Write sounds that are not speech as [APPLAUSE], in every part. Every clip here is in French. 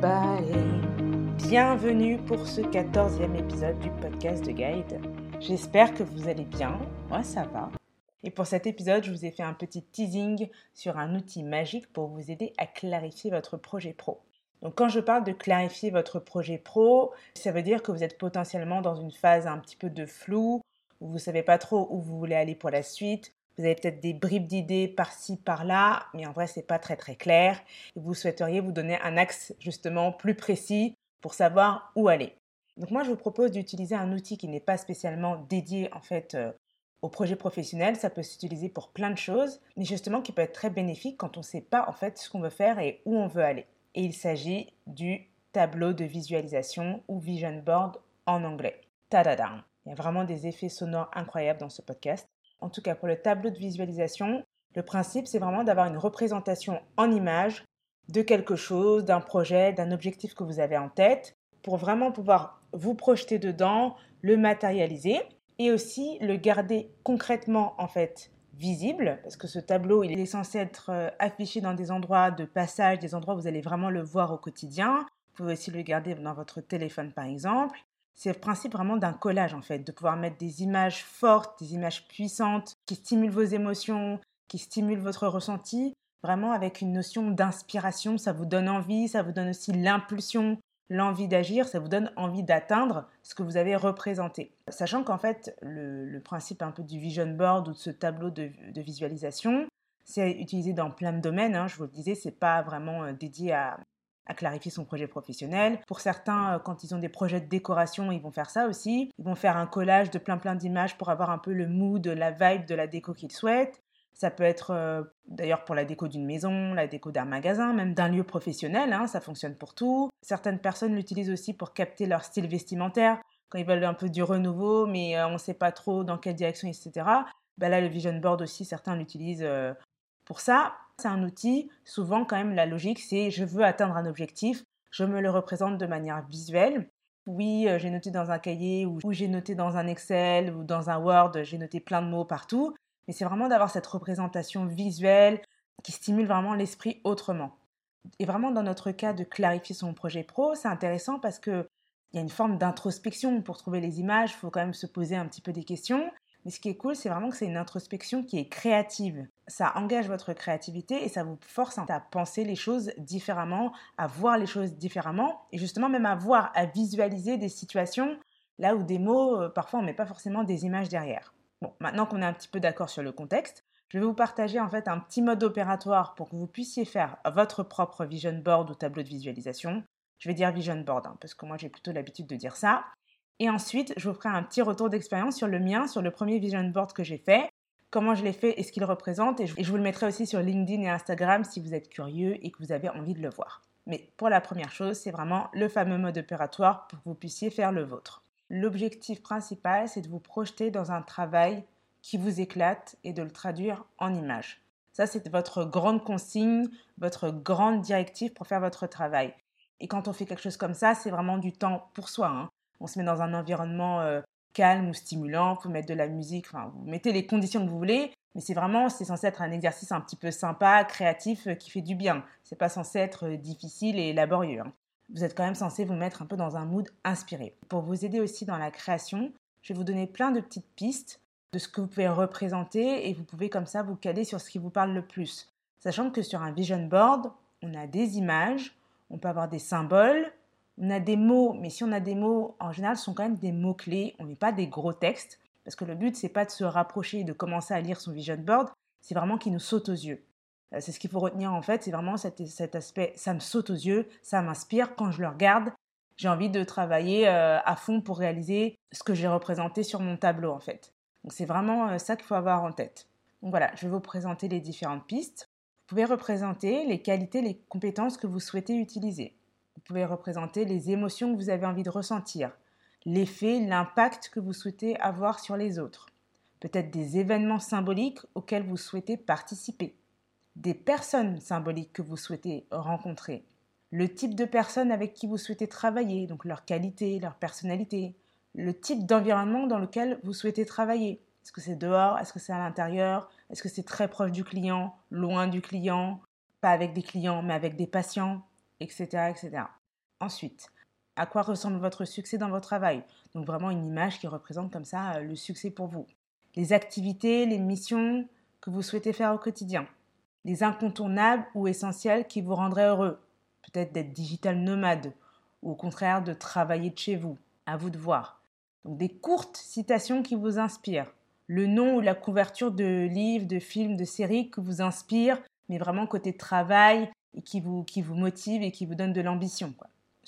Everybody. Bienvenue pour ce 14e épisode du podcast de Guide. J'espère que vous allez bien. Moi, ça va. Et pour cet épisode, je vous ai fait un petit teasing sur un outil magique pour vous aider à clarifier votre projet pro. Donc quand je parle de clarifier votre projet pro, ça veut dire que vous êtes potentiellement dans une phase un petit peu de flou, où vous ne savez pas trop où vous voulez aller pour la suite, vous avez peut-être des bribes d'idées par-ci, par-là, mais en vrai, ce n'est pas très très clair. Vous souhaiteriez vous donner un axe justement plus précis pour savoir où aller. Donc moi, je vous propose d'utiliser un outil qui n'est pas spécialement dédié en fait euh, au projet professionnel. Ça peut s'utiliser pour plein de choses, mais justement qui peut être très bénéfique quand on ne sait pas en fait ce qu'on veut faire et où on veut aller. Et il s'agit du tableau de visualisation ou vision board en anglais. Tadadam. Il y a vraiment des effets sonores incroyables dans ce podcast. En tout cas, pour le tableau de visualisation, le principe, c'est vraiment d'avoir une représentation en image de quelque chose, d'un projet, d'un objectif que vous avez en tête, pour vraiment pouvoir vous projeter dedans, le matérialiser et aussi le garder concrètement en fait visible, parce que ce tableau, il est censé être euh, affiché dans des endroits de passage, des endroits où vous allez vraiment le voir au quotidien. Vous pouvez aussi le garder dans votre téléphone par exemple. C'est le principe vraiment d'un collage en fait, de pouvoir mettre des images fortes, des images puissantes qui stimulent vos émotions, qui stimulent votre ressenti, vraiment avec une notion d'inspiration. Ça vous donne envie, ça vous donne aussi l'impulsion, l'envie d'agir, ça vous donne envie d'atteindre ce que vous avez représenté. Sachant qu'en fait, le, principe un peu du vision board ou de ce tableau de, visualisation, c'est utilisé dans plein de domaines. Hein. je vous le disais, c'est pas vraiment euh, dédié à, à clarifier son projet professionnel. Pour certains, euh, quand ils ont des projets de décoration, ils vont faire ça aussi. Ils vont faire un collage de plein plein d'images pour avoir un peu le mood, la vibe de la déco qu'ils souhaitent. Ça peut être euh, d'ailleurs pour la déco d'une maison, la déco d'un magasin, même d'un lieu professionnel, hein, ça fonctionne pour tout. Certaines personnes l'utilisent aussi pour capter leur style vestimentaire, quand ils veulent un peu du renouveau, mais euh, on ne sait pas trop dans quelle direction, etc. Ben là, le vision board aussi, certains l'utilisent pour ça. C'est un outil, souvent quand même la logique c'est je veux atteindre un objectif, je me le représente de manière visuelle. Oui, euh, j'ai noté dans un cahier ou, j'ai noté dans un Excel ou dans un Word, j'ai noté plein de mots partout, mais c'est vraiment d'avoir cette représentation visuelle qui stimule vraiment l'esprit autrement. Et vraiment dans notre cas de clarifier son projet pro, c'est intéressant parce que il y a une forme d'introspection pour trouver les images, il faut quand même se poser un petit peu des questions. Mais ce qui est cool, c'est vraiment que c'est une introspection qui est créative. Ça engage votre créativité et ça vous force à penser les choses différemment, à voir les choses différemment et justement même à voir, à visualiser des situations là où des mots, euh, parfois on met pas forcément des images derrière. Bon, maintenant qu'on est un petit peu d'accord sur le contexte, je vais vous partager en fait un petit mode opératoire pour que vous puissiez faire votre propre vision board ou tableau de visualisation. Je vais dire vision board hein, parce que moi j'ai plutôt l'habitude de dire ça. Et ensuite, je vous ferai un petit retour d'expérience sur le mien, sur le premier vision board que j'ai fait, comment je l'ai fait et ce qu'il représente. Et je vous le mettrai aussi sur LinkedIn et Instagram si vous êtes curieux et que vous avez envie de le voir. Mais pour la première chose, c'est vraiment le fameux mode opératoire pour que vous puissiez faire le vôtre. L'objectif principal, c'est de vous projeter dans un travail qui vous éclate et de le traduire en images. Ça, c'est votre grande consigne, votre grande directive pour faire votre travail. Et quand on fait quelque chose comme ça, c'est vraiment du temps pour soi. Hein on se met dans un environnement euh, calme ou stimulant, vous mettre de la musique, enfin, vous mettez les conditions que vous voulez, mais c'est vraiment, c'est censé être un exercice un petit peu sympa, créatif, euh, qui fait du bien. C'est pas censé être euh, difficile et laborieux. Hein. Vous êtes quand même censé vous mettre un peu dans un mood inspiré. Pour vous aider aussi dans la création, je vais vous donner plein de petites pistes de ce que vous pouvez représenter et vous pouvez comme ça vous caler sur ce qui vous parle le plus. Sachant que sur un vision board, on a des images, on peut avoir des symboles, on a des mots, mais si on a des mots, en général, ce sont quand même des mots-clés, on n'est pas des gros textes, parce que le but, c'est pas de se rapprocher et de commencer à lire son vision board, c'est vraiment qu'il nous saute aux yeux. Euh, c'est ce qu'il faut retenir en fait, c'est vraiment cet, aspect, ça me saute aux yeux, ça m'inspire, quand je le regarde, j'ai envie de travailler euh, à fond pour réaliser ce que j'ai représenté sur mon tableau en fait. Donc c'est vraiment euh, ça qu'il faut avoir en tête. Donc voilà, je vais vous présenter les différentes pistes. Vous pouvez représenter les qualités, les compétences que vous souhaitez utiliser. Vous pouvez représenter les émotions que vous avez envie de ressentir, l'effet, l'impact que vous souhaitez avoir sur les autres, peut-être des événements symboliques auxquels vous souhaitez participer, des personnes symboliques que vous souhaitez rencontrer, le type de personnes avec qui vous souhaitez travailler, donc leur qualité, leur personnalité, le type d'environnement dans lequel vous souhaitez travailler. Est-ce que c'est dehors? Est-ce que c'est à l'intérieur? Est-ce que c'est très proche du client? Loin du client? Pas avec des clients, mais avec des patients etc., etc. Ensuite, à quoi ressemble votre succès dans votre travail? Donc vraiment une image qui représente comme ça euh, le succès pour vous. Les activités, les missions que vous souhaitez faire au quotidien. Les incontournables ou essentiels qui vous rendraient heureux. Peut-être d'être digital nomade ou au contraire de travailler de chez vous. À vous de voir. Donc des courtes citations qui vous inspirent. Le nom ou la couverture de livres, de films, de séries qui vous inspirent, mais vraiment côté travail et qui vous, qui vous motive et qui vous donne de l'ambition.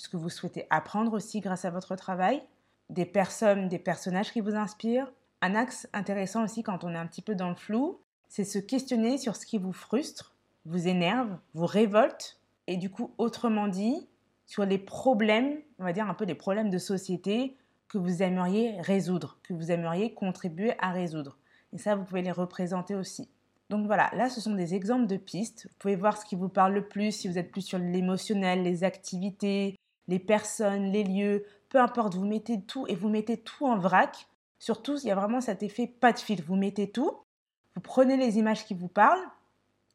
Ce que vous souhaitez apprendre aussi grâce à votre travail. Des personnes, des personnages qui vous inspirent. Un axe intéressant aussi quand on est un petit peu dans le flou, c'est se questionner sur ce qui vous frustre, vous énerve, vous révolte, et du coup, autrement dit, sur les problèmes, on va dire un peu les problèmes de société que vous aimeriez résoudre, que vous aimeriez contribuer à résoudre. Et ça, vous pouvez les représenter aussi. Donc voilà, là, ce sont des exemples de pistes. Vous pouvez voir ce qui vous parle le plus, si vous êtes plus sur l'émotionnel, les activités, les personnes, les lieux, peu importe, vous mettez tout et vous mettez tout en vrac. Surtout, il y a vraiment cet effet pas de fil. Vous mettez tout, vous prenez les images qui vous parlent,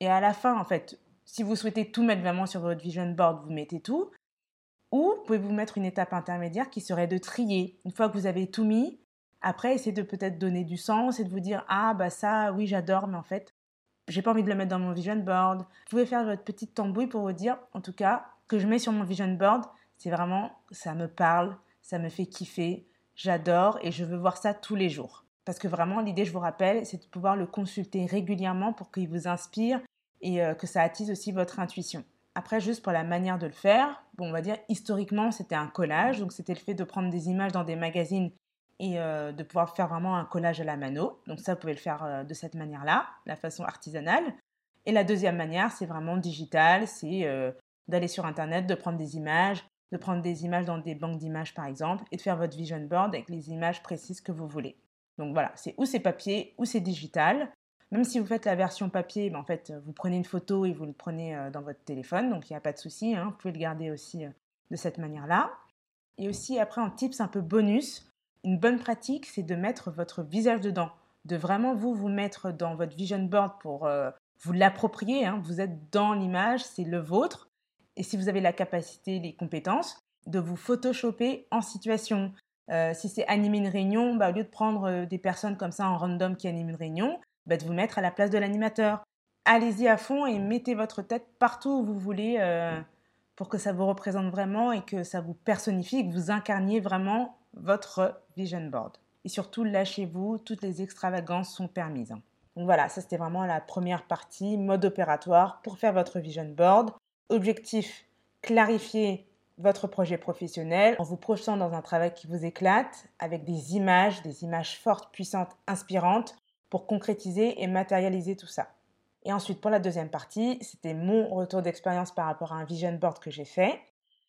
et à la fin, en fait, si vous souhaitez tout mettre vraiment sur votre vision board, vous mettez tout. Ou vous pouvez vous mettre une étape intermédiaire qui serait de trier. Une fois que vous avez tout mis, après, essayez de peut-être donner du sens et de vous dire Ah, bah ça, oui, j'adore, mais en fait, j'ai pas envie de le mettre dans mon vision board. Vous pouvez faire votre petite tambouille pour vous dire En tout cas, que je mets sur mon vision board, c'est vraiment, ça me parle, ça me fait kiffer, j'adore et je veux voir ça tous les jours. Parce que vraiment, l'idée, je vous rappelle, c'est de pouvoir le consulter régulièrement pour qu'il vous inspire et euh, que ça attise aussi votre intuition. Après, juste pour la manière de le faire, on va dire historiquement, c'était un collage. Donc, c'était le fait de prendre des images dans des magazines et euh, de pouvoir faire vraiment un collage à la mano. Donc, ça, vous pouvez le faire euh, de cette manière-là, la façon artisanale. Et la deuxième manière, c'est vraiment digital, c'est d'aller sur Internet, de prendre des images, de prendre des images dans des banques d'images, par exemple, et de faire votre vision board avec les images précises que vous voulez. Donc voilà, c'est ou c'est papier ou c'est digital. Même si vous faites la version papier, ben en fait, vous prenez une photo et vous le prenez euh, dans votre téléphone, donc il n'y a pas de souci, hein, vous pouvez le garder aussi euh, de cette manière-là. Et aussi, après, en tips un peu bonus, une bonne pratique, c'est de mettre votre visage dedans, de vraiment vous vous mettre dans votre vision board pour euh, vous l'approprier. Hein. vous êtes dans l'image, c'est le vôtre. Et si vous avez la capacité, les compétences, de vous photoshopper en situation. si c'est animer une réunion, bah, au lieu de prendre des personnes comme ça en random qui animent une réunion, bah, de vous mettre à la place de l'animateur. Allez-y à fond et mettez votre tête partout où vous voulez euh, pour que ça vous représente vraiment et que ça vous personnifie que vous incarniez vraiment votre vision board. Et surtout, lâchez-vous, toutes les extravagances sont permises. Hein. Donc voilà, ça c'était vraiment la première partie, mode opératoire pour faire votre vision board. Objectif, clarifier votre projet professionnel en vous projetant dans un travail qui vous éclate avec des images, des images fortes, puissantes, inspirantes pour concrétiser et matérialiser tout ça. Et ensuite, pour la deuxième partie, c'était mon retour d'expérience par rapport à un vision board que j'ai fait.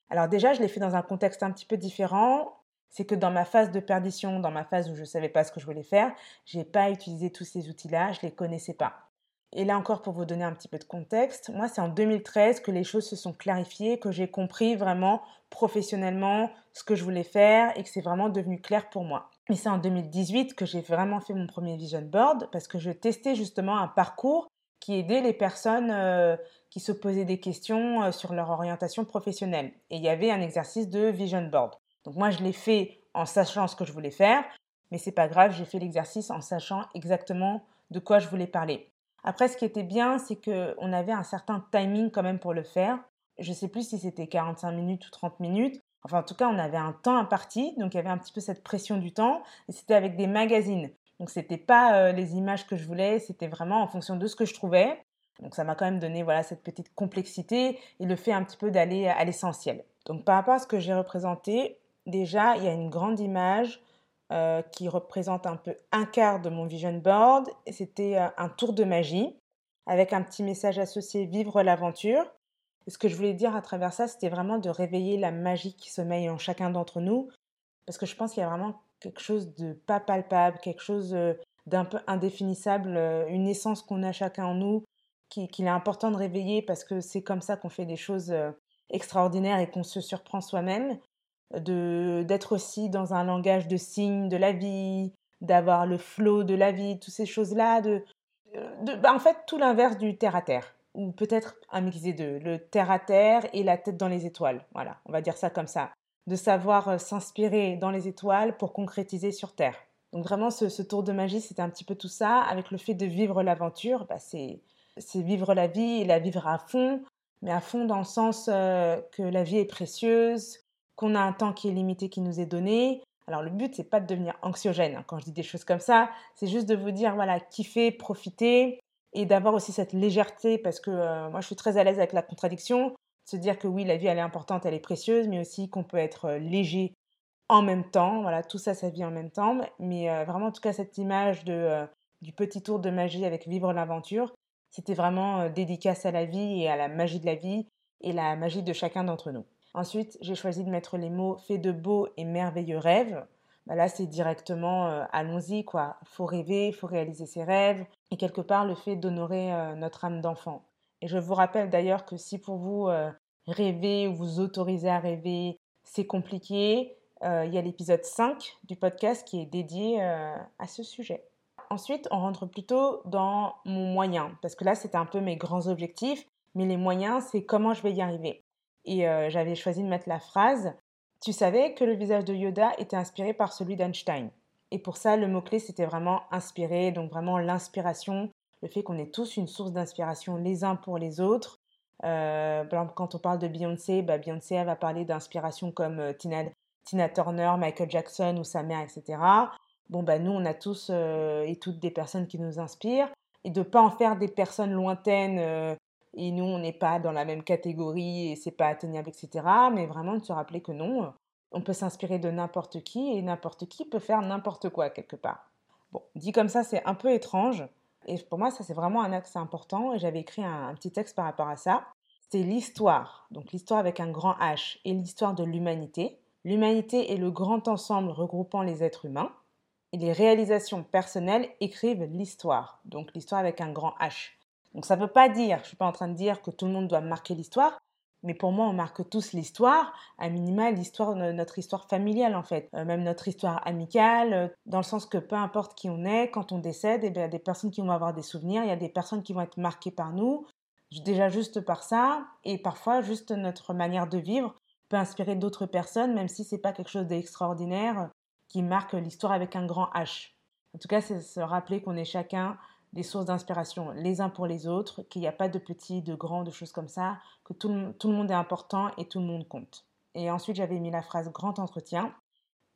Alors déjà, je l'ai fait dans un contexte un petit peu différent. C'est que dans ma phase de perdition, dans ma phase où je ne savais pas ce que je voulais faire, je n'ai pas utilisé tous ces outils-là, je ne les connaissais pas. Et là encore, pour vous donner un petit peu de contexte, moi, c'est en 2013 que les choses se sont clarifiées, que j'ai compris vraiment professionnellement ce que je voulais faire et que c'est vraiment devenu clair pour moi. Mais c'est en 2018 que j'ai vraiment fait mon premier vision board parce que je testais justement un parcours qui aidait les personnes euh, qui se posaient des questions euh, sur leur orientation professionnelle. Et il y avait un exercice de vision board. Donc moi, je l'ai fait en sachant ce que je voulais faire, mais c'est pas grave, j'ai fait l'exercice en sachant exactement de quoi je voulais parler. Après, ce qui était bien, c'est qu'on avait un certain timing quand même pour le faire. Je ne sais plus si c'était 45 minutes ou 30 minutes, Enfin, en tout cas, on avait un temps imparti, donc il y avait un petit peu cette pression du temps, et c'était avec des magazines. Donc, c'était pas euh, les images que je voulais, c'était vraiment en fonction de ce que je trouvais. Donc, ça m'a quand même donné voilà cette petite complexité et le fait un petit peu d'aller à l'essentiel. Donc, par rapport à ce que j'ai représenté, déjà, il y a une grande image euh, qui représente un peu un quart de mon vision board. C'était euh, un tour de magie avec un petit message associé Vivre l'aventure. Et ce que je voulais dire à travers ça, c'était vraiment de réveiller la magie qui sommeille en chacun d'entre nous. Parce que je pense qu'il y a vraiment quelque chose de pas palpable, quelque chose euh, d'un peu indéfinissable, une essence qu'on a chacun en nous, qu'il est important de réveiller parce que c'est comme ça qu'on fait des choses extraordinaires et qu'on se surprend soi-même. D'être aussi dans un langage de signes de la vie, d'avoir le flot de la vie, toutes ces choses-là. De, bah, en fait, tout l'inverse du terre à terre ou peut-être un mix des deux, le terre à terre et la tête dans les étoiles. Voilà, on va dire ça comme ça. De savoir euh, s'inspirer dans les étoiles pour concrétiser sur terre. Donc vraiment, ce, tour de magie, c'était un petit peu tout ça. Avec le fait de vivre l'aventure, bah, c'est vivre la vie et la vivre à fond, mais à fond dans le sens euh, que la vie est précieuse, qu'on a un temps qui est limité qui nous est donné. Alors le but, c'est pas de devenir anxiogène. Hein. Quand je dis des choses comme ça, c'est juste de vous dire, voilà, kiffer, profiter, et d'avoir aussi cette légèreté parce que euh, moi je suis très à l'aise avec la contradiction, se dire que oui, la vie elle est importante, elle est précieuse, mais aussi qu'on peut être euh, léger en même temps. Voilà, tout ça, ça vit en même temps. Mais euh, vraiment, en tout cas, cette image de, du petit tour de magie avec vivre l'aventure, c'était vraiment dédicace à la vie et à la magie de la vie et la magie de chacun d'entre nous. Ensuite, j'ai choisi de mettre les mots fait de beaux et merveilleux rêves bah là c'est directement euh, allons-y quoi. Faut rêver, faut réaliser ses rêves et quelque part le fait d'honorer euh, notre âme d'enfant. Et je vous rappelle d'ailleurs que si pour vous euh, rêver ou vous autoriser à rêver, c'est compliqué, il y a l'épisode 5 du podcast qui est dédié à ce sujet. Ensuite, on rentre plutôt dans mon moyen, parce que là, c'était un peu mes grands objectifs, mais les moyens, c'est comment je vais y arriver. Et j'avais choisi de mettre la phrase tu savais que le visage de Yoda était inspiré par celui d'Einstein? Et pour ça, le mot-clé, c'était vraiment inspiré, donc vraiment l'inspiration, le fait qu'on est tous une source d'inspiration les uns pour les autres. Euh, quand on parle de Beyoncé, bah Beyoncé, elle va parler d'inspiration comme Tina, Turner, Michael Jackson ou sa mère, etc. Bon, bah, nous, on a tous et toutes des personnes qui nous inspirent. Et de ne pas en faire des personnes lointaines et nous, on n'est pas dans la même catégorie et c'est pas atteignable, etc. Mais vraiment de se rappeler que non, on peut s'inspirer de n'importe qui et n'importe qui peut faire n'importe quoi quelque part. Bon, dit comme ça, c'est un peu étrange. Et pour moi, ça, c'est vraiment un axe important. Et j'avais écrit un, un, petit texte par rapport à ça. C'est l'histoire. Donc, l'histoire avec un grand H et l'histoire de l'humanité. L'humanité est le grand ensemble regroupant les êtres humains. Et les réalisations personnelles écrivent l'histoire. Donc, l'histoire avec un grand H. Donc ça ne veut pas dire, je ne suis pas en train de dire que tout le monde doit marquer l'histoire, mais pour moi, on marque tous l'histoire, à minima l'histoire, notre histoire familiale en fait, euh, même notre histoire amicale, euh, dans le sens que peu importe qui on est, quand on décède, il y a des personnes qui vont avoir des souvenirs, il y a des personnes qui vont être marquées par nous, déjà juste par ça, et parfois juste notre manière de vivre peut inspirer d'autres personnes, même si c'est pas quelque chose d'extraordinaire qui marque l'histoire avec un grand H. En tout cas, c'est se rappeler qu'on est chacun des sources d'inspiration les uns pour les autres, qu'il n'y a pas de petits, de grands, de choses comme ça, que tout le, tout le monde est important et tout le monde compte. Et ensuite, j'avais mis la phrase grand entretien.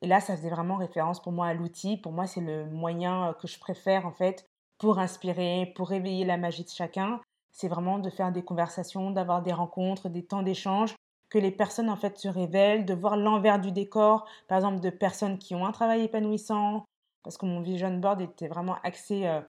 Et là, ça faisait vraiment référence pour moi à l'outil. Pour moi, c'est le moyen euh, que je préfère en fait pour inspirer, pour réveiller la magie de chacun. C'est vraiment de faire des conversations, d'avoir des rencontres, des temps d'échange, que les personnes en fait se révèlent, de voir l'envers du décor, par exemple de personnes qui ont un travail épanouissant, parce que mon vision board était vraiment axé euh,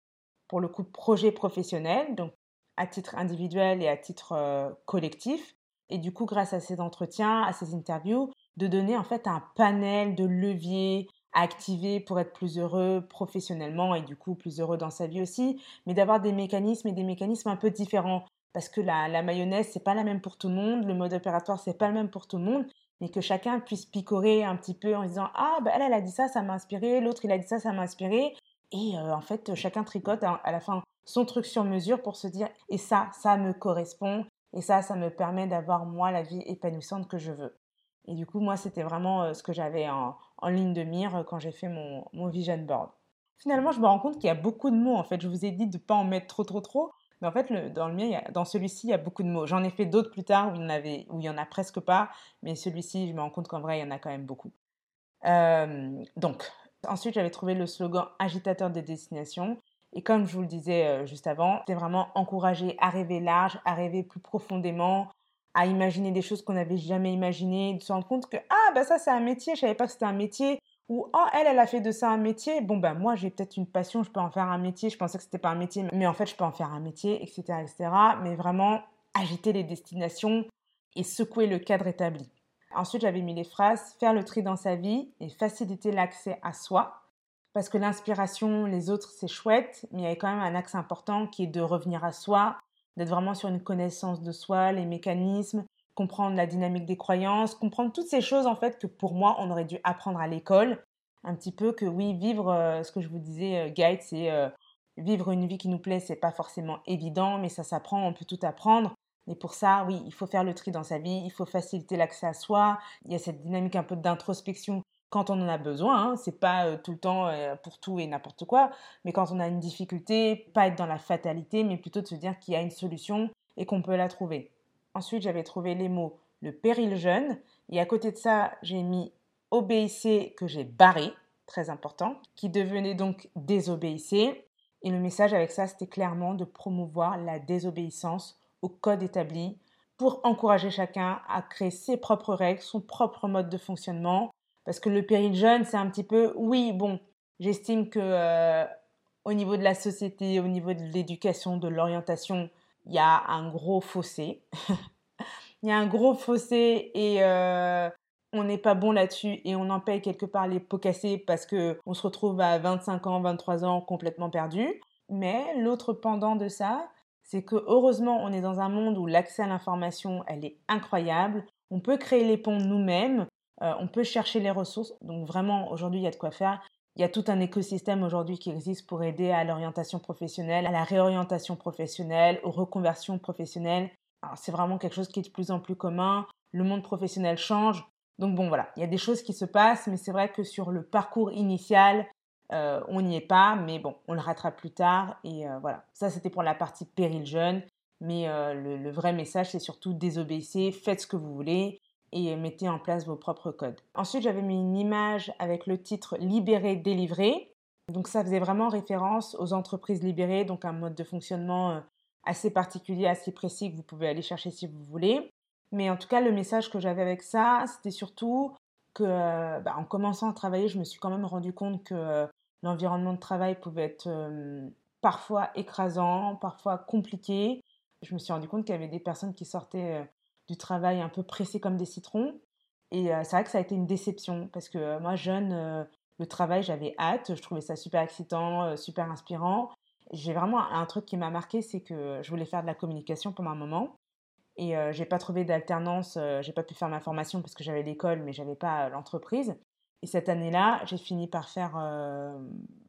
pour le coup projet professionnel, donc à titre individuel et à titre collectif. Et du coup, grâce à ces entretiens, à ces interviews, de donner en fait un panel de leviers à activer pour être plus heureux professionnellement et du coup plus heureux dans sa vie aussi, mais d'avoir des mécanismes et des mécanismes un peu différents parce que la, la mayonnaise c'est pas la même pour tout le monde, le mode opératoire c'est pas le même pour tout le monde, mais que chacun puisse picorer un petit peu en disant ah bah elle elle a dit ça ça m'a inspiré, l'autre il a dit ça ça m'a inspiré et euh, en fait, chacun tricote à, la fin son truc sur mesure pour se dire et ça, ça me correspond et ça, ça me permet d'avoir moi la vie épanouissante que je veux. Et du coup, moi, c'était vraiment euh, ce que j'avais en, ligne de mire euh, quand j'ai fait mon, vision board. Finalement, je me rends compte qu'il y a beaucoup de mots. En fait, je vous ai dit de ne pas en mettre trop, trop, trop. Mais en fait, dans le mien, dans celui-ci, il y a beaucoup de mots. J'en ai fait d'autres plus tard où il, avait, où il y en a presque pas. Mais celui-ci, je me rends compte qu'en vrai, il y en a quand même beaucoup. donc, Ensuite, j'avais trouvé le slogan agitateur des destinations. Et comme je vous le disais euh, juste avant, c'était vraiment encourager à rêver large, à rêver plus profondément, à imaginer des choses qu'on n'avait jamais imaginées, de se rendre compte que ah bah ça c'est un métier, je savais pas que c'était un métier, ou oh elle elle a fait de ça un métier, bon bah moi j'ai peut-être une passion, je peux en faire un métier, je pensais que c'était pas un métier, mais en fait je peux en faire un métier, etc., etc. Mais vraiment agiter les destinations et secouer le cadre établi. Ensuite, j'avais mis les phrases faire le tri dans sa vie et faciliter l'accès à soi. Parce que l'inspiration, les autres, c'est chouette, mais il y avait quand même un axe important qui est de revenir à soi, d'être vraiment sur une connaissance de soi, les mécanismes, comprendre la dynamique des croyances, comprendre toutes ces choses en fait que pour moi, on aurait dû apprendre à l'école. Un petit peu que oui, vivre, euh, ce que je vous disais, euh, Guide, c'est euh, vivre une vie qui nous plaît, c'est pas forcément évident, mais ça s'apprend, on peut tout apprendre. Mais pour ça, oui, il faut faire le tri dans sa vie, il faut faciliter l'accès à soi. Il y a cette dynamique un peu d'introspection quand on en a besoin. Hein. C'est pas euh, tout le temps euh, pour tout et n'importe quoi, mais quand on a une difficulté, pas être dans la fatalité, mais plutôt de se dire qu'il y a une solution et qu'on peut la trouver. Ensuite, j'avais trouvé les mots le péril jeune, et à côté de ça, j'ai mis obéissez que j'ai barré, très important, qui devenait donc désobéissez. Et le message avec ça, c'était clairement de promouvoir la désobéissance au code établi pour encourager chacun à créer ses propres règles, son propre mode de fonctionnement. Parce que le péril jeune, c'est un petit peu, oui, bon, j'estime que euh, au niveau de la société, au niveau de l'éducation, de l'orientation, il y a un gros fossé. [LAUGHS] Il y a un gros fossé et euh, on n'est pas bon là-dessus et on en paye quelque part les pots cassés parce qu'on se retrouve à 25 ans, 23 ans complètement perdu. Mais l'autre pendant de ça, c'est que heureusement, on est dans un monde où l'accès à l'information, elle est incroyable. On peut créer les ponts nous-mêmes, euh, on peut chercher les ressources. Donc vraiment, aujourd'hui, il y a de quoi faire. Il y a tout un écosystème aujourd'hui qui existe pour aider à l'orientation professionnelle, à la réorientation professionnelle, aux reconversions professionnelles. C'est vraiment quelque chose qui est de plus en plus commun. Le monde professionnel change. Donc bon, voilà, il y a des choses qui se passent, mais c'est vrai que sur le parcours initial, euh, on n'y est pas, mais bon, on le rattrape plus tard. Et euh, voilà, ça c'était pour la partie péril jeune. Mais euh, le, vrai message, c'est surtout désobéissez, faites ce que vous voulez et mettez en place vos propres codes. Ensuite, j'avais mis une image avec le titre Libéré, délivré. Donc ça faisait vraiment référence aux entreprises libérées, donc un mode de fonctionnement assez particulier, assez précis que vous pouvez aller chercher si vous voulez. Mais en tout cas, le message que j'avais avec ça, c'était surtout que, bah, en commençant à travailler, je me suis quand même rendu compte que l'environnement de travail pouvait être parfois écrasant, parfois compliqué. Je me suis rendu compte qu'il y avait des personnes qui sortaient du travail un peu pressées comme des citrons. Et c'est vrai que ça a été une déception parce que moi, jeune, le travail, j'avais hâte. Je trouvais ça super excitant, super inspirant. J'ai vraiment un truc qui m'a marqué, c'est que je voulais faire de la communication pendant un moment. Et j'ai pas trouvé d'alternance, j'ai pas pu faire ma formation parce que j'avais l'école, mais j'avais pas l'entreprise. Et cette année-là, j'ai fini par faire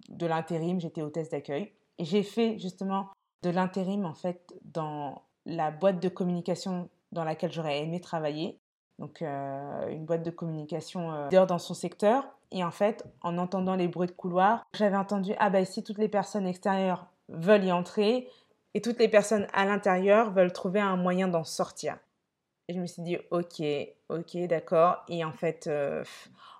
de l'intérim, j'étais hôtesse d'accueil. Et j'ai fait justement de l'intérim en fait dans la boîte de communication dans laquelle j'aurais aimé travailler. Donc une boîte de communication euh, dans son secteur. Et en fait, en entendant les bruits de couloir, j'avais entendu ah bah ici toutes les personnes extérieures veulent y entrer et toutes les personnes à l'intérieur veulent trouver un moyen d'en sortir. Et je me suis dit ok, ok, d'accord. Et en fait,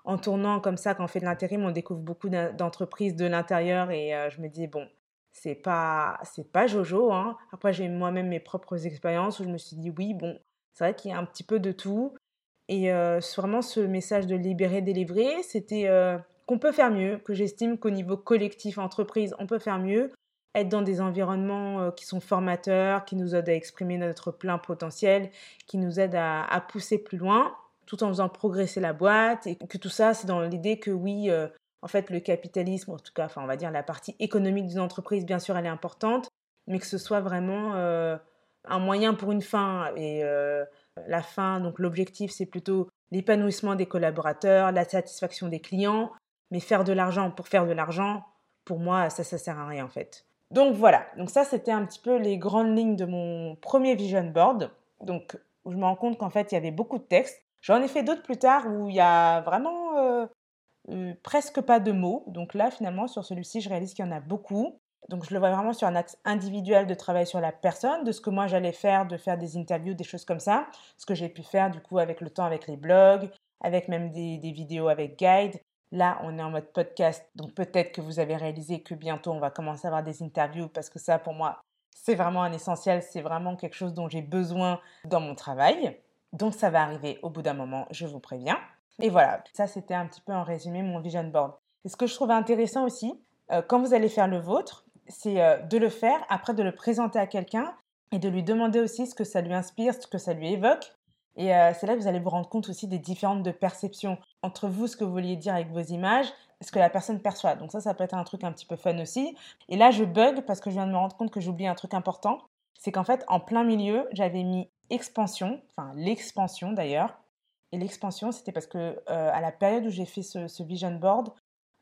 en tournant comme ça, quand on fait de l'intérim, on découvre beaucoup d'entreprises de l'intérieur et euh, je me dis, bon, c'est pas, c'est pas Jojo. Hein. Après, j'ai moi-même mes propres expériences où je me suis dit, oui, bon, c'est vrai qu'il y a un petit peu de tout. Et euh, vraiment, ce message de libérer, délivrer, c'était euh, qu'on peut faire mieux, que j'estime qu'au niveau collectif, entreprise, on peut faire mieux. Être dans des environnements qui sont formateurs, qui nous aident à exprimer notre plein potentiel, qui nous aident à pousser plus loin tout en faisant progresser la boîte et que tout ça, c'est dans l'idée que oui, euh, en fait, le capitalisme, en tout cas, enfin, on va dire la partie économique d'une entreprise, bien sûr, elle est importante, mais que ce soit vraiment euh, un moyen pour une fin. Et euh, la fin, donc l'objectif, c'est plutôt l'épanouissement des collaborateurs, la satisfaction des clients, mais faire de l'argent pour faire de l'argent, pour moi, ça, ça sert à rien, en fait. Donc voilà, donc ça, c'était un petit peu les grandes lignes de mon premier vision board. Donc, où je me rends compte qu'en fait, il y avait beaucoup de textes. J'en ai fait d'autres plus tard où il y a vraiment euh, euh, presque pas de mots. Donc là, finalement, sur celui-ci, je réalise qu'il y en a beaucoup. Donc je le vois vraiment sur un axe individuel de travailler sur la personne, de ce que moi j'allais faire, de faire des interviews, des choses comme ça. Ce que j'ai pu faire du coup avec le temps, avec les blogs, avec même des, des vidéos avec guide. Là, on est en mode podcast, donc peut-être que vous avez réalisé que bientôt on va commencer à avoir des interviews parce que ça, pour moi, c'est vraiment un essentiel, c'est vraiment quelque chose dont j'ai besoin dans mon travail. Donc ça va arriver au bout d'un moment, je vous préviens. Et voilà, ça c'était un petit peu en résumé mon vision board. Et ce que je trouve intéressant aussi, euh, quand vous allez faire le vôtre, c'est euh, de le faire, après de le présenter à quelqu'un et de lui demander aussi ce que ça lui inspire, ce que ça lui évoque. Et euh, c'est là que vous allez vous rendre compte aussi des différentes de perceptions entre vous, ce que vous vouliez dire avec vos images, ce que la personne perçoit. Donc ça, ça peut être un truc un petit peu fun aussi. Et là, je bug parce que je viens de me rendre compte que j'oublie un truc important. C'est qu'en fait, en plein milieu, j'avais mis expansion, enfin l'expansion d'ailleurs. Et l'expansion, c'était parce que euh, à la période où j'ai fait ce, vision board,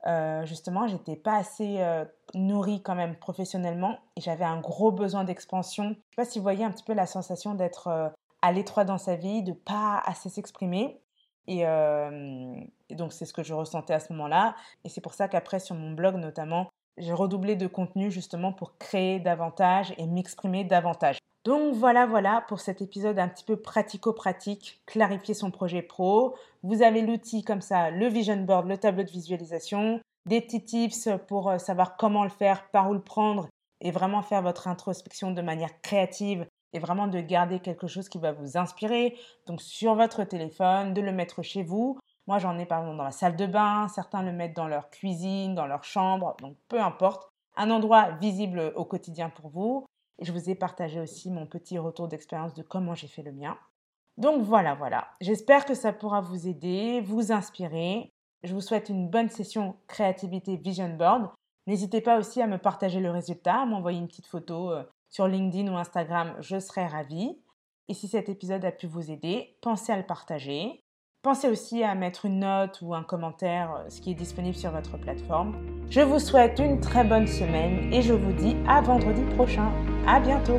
euh, justement, j'étais pas assez, euh, nourrie quand même professionnellement et j'avais un gros besoin d'expansion. Je sais pas si vous voyez un petit peu la sensation d'être à l'étroit dans sa vie, de pas assez s'exprimer. Et, euh, et, donc c'est ce que je ressentais à ce moment-là. Et c'est pour ça qu'après sur mon blog notamment, j'ai redoublé de contenu justement pour créer davantage et m'exprimer davantage. Donc voilà, voilà pour cet épisode un petit peu pratico-pratique, clarifier son projet pro. Vous avez l'outil comme ça, le vision board, le tableau de visualisation, des petits tips pour euh, savoir comment le faire, par où le prendre et vraiment faire votre introspection de manière créative et vraiment de garder quelque chose qui va vous inspirer. Donc sur votre téléphone, de le mettre chez vous. Moi j'en ai par exemple dans la salle de bain, certains le mettent dans leur cuisine, dans leur chambre, donc peu importe. Un endroit visible au quotidien pour vous. Et je vous ai partagé aussi mon petit retour d'expérience de comment j'ai fait le mien. Donc voilà, voilà. J'espère que ça pourra vous aider, vous inspirer. Je vous souhaite une bonne session créativité vision board. N'hésitez pas aussi à me partager le résultat, à m'envoyer une petite photo euh, sur LinkedIn ou Instagram, je serai ravie. Et si cet épisode a pu vous aider, pensez à le partager. Pensez aussi à mettre une note ou un commentaire, euh, ce qui est disponible sur votre plateforme. Je vous souhaite une très bonne semaine et je vous dis à vendredi prochain. À bientôt!